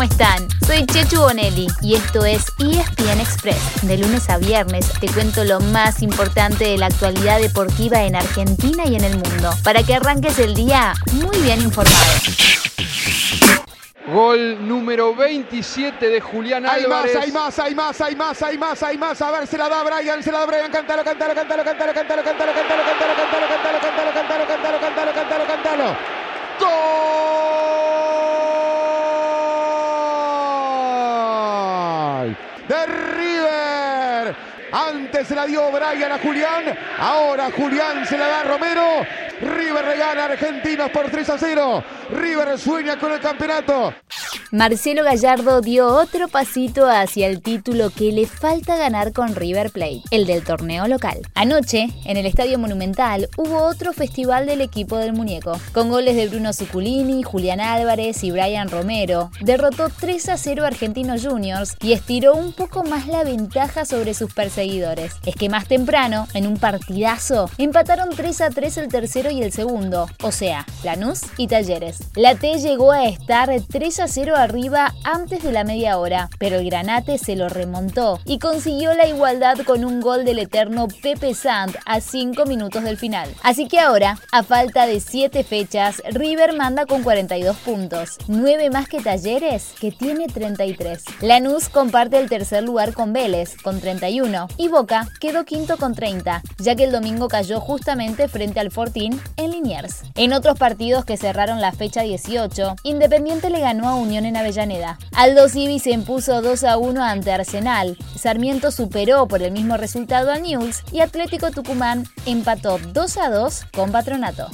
¿cómo están? Soy Chechu Bonelli y esto es ESPN Express. De lunes a viernes te cuento lo más importante de la actualidad deportiva en Argentina y en el mundo, para que arranques el día muy bien informado. Gol número 27 de Julián hay Álvarez. Más, hay más, hay más, hay más, hay más, hay más. A ver, se la da Brian, se la da Brian. Cántalo, cántalo, cántalo, cántalo, cántalo, cántalo, De River. Antes se la dio Brian a Julián. Ahora Julián se la da a Romero. River regala a Argentinos por 3 a 0. River sueña con el campeonato. Marcelo Gallardo dio otro pasito hacia el título que le falta ganar con River Plate, el del torneo local. Anoche, en el Estadio Monumental, hubo otro festival del equipo del muñeco, con goles de Bruno Zuculini, Julián Álvarez y Brian Romero. Derrotó 3 a 0 a Argentinos Juniors y estiró un poco más la ventaja sobre sus perseguidores. Es que más temprano, en un partidazo, empataron 3 a 3 el tercero y el segundo, o sea, Lanús y Talleres. La T llegó a estar 3 a 0 arriba antes de la media hora, pero el Granate se lo remontó y consiguió la igualdad con un gol del eterno Pepe Sant a 5 minutos del final. Así que ahora, a falta de 7 fechas, River manda con 42 puntos, 9 más que Talleres, que tiene 33. Lanús comparte el tercer lugar con Vélez, con 31, y Boca quedó quinto con 30, ya que el domingo cayó justamente frente al Fortín en Liniers. En otros partidos que cerraron la fecha 18, Independiente le ganó a Unión en Avellaneda. Aldo Civi se impuso 2 a 1 ante Arsenal. Sarmiento superó por el mismo resultado a News y Atlético Tucumán empató 2 a 2 con Patronato.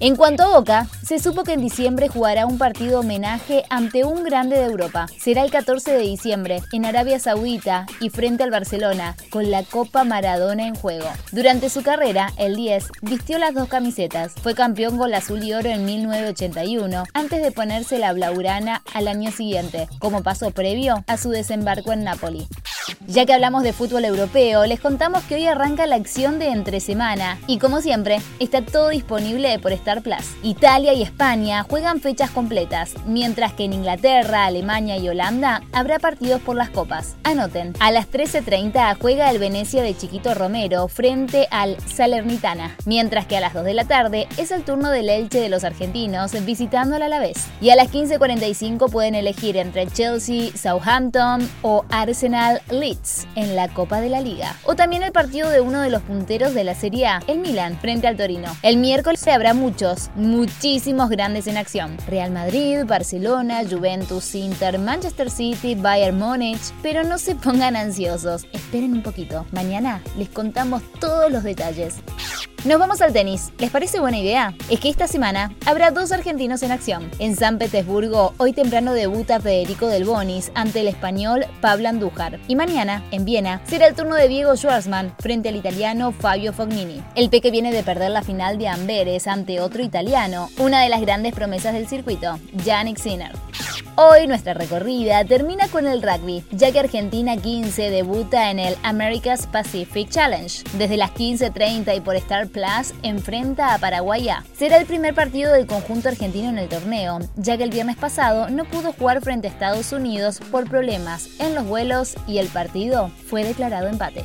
En cuanto a Boca, se supo que en diciembre jugará un partido homenaje ante un grande de Europa. Será el 14 de diciembre en Arabia Saudita y frente al Barcelona, con la Copa Maradona en juego. Durante su carrera, el 10 vistió las dos camisetas. Fue campeón con azul y oro en 1981, antes de ponerse la blaugrana al año siguiente, como paso previo a su desembarco en Nápoli. Ya que hablamos de fútbol europeo, les contamos que hoy arranca la acción de entre semana y como siempre, está todo disponible por Star Plus. Italia y España juegan fechas completas, mientras que en Inglaterra, Alemania y Holanda habrá partidos por las copas. Anoten, a las 13.30 juega el Venecia de Chiquito Romero frente al Salernitana, mientras que a las 2 de la tarde es el turno del Elche de los argentinos visitando al Alavés. Y a las 15.45 pueden elegir entre Chelsea, Southampton o Arsenal Leeds en la Copa de la Liga. O también el partido de uno de los punteros de la Serie A, el Milan, frente al Torino. El miércoles habrá muchos, muchísimos grandes en acción. Real Madrid, Barcelona, Juventus, Inter, Manchester City, Bayern Múnich. Pero no se pongan ansiosos, esperen un poquito. Mañana les contamos todos los detalles. Nos vamos al tenis. ¿Les parece buena idea? Es que esta semana habrá dos argentinos en acción. En San Petersburgo, hoy temprano debuta Federico Del Bonis ante el español Pablo Andújar. Y mañana, en Viena, será el turno de Diego Schwartzman frente al italiano Fabio Fognini. El Peque viene de perder la final de Amberes ante otro italiano, una de las grandes promesas del circuito, Yannick Sinner. Hoy nuestra recorrida termina con el rugby, ya que Argentina 15 debuta en el America's Pacific Challenge. Desde las 15.30 y por Star Plus enfrenta a Paraguay. Será el primer partido del conjunto argentino en el torneo, ya que el viernes pasado no pudo jugar frente a Estados Unidos por problemas en los vuelos y el partido fue declarado empate.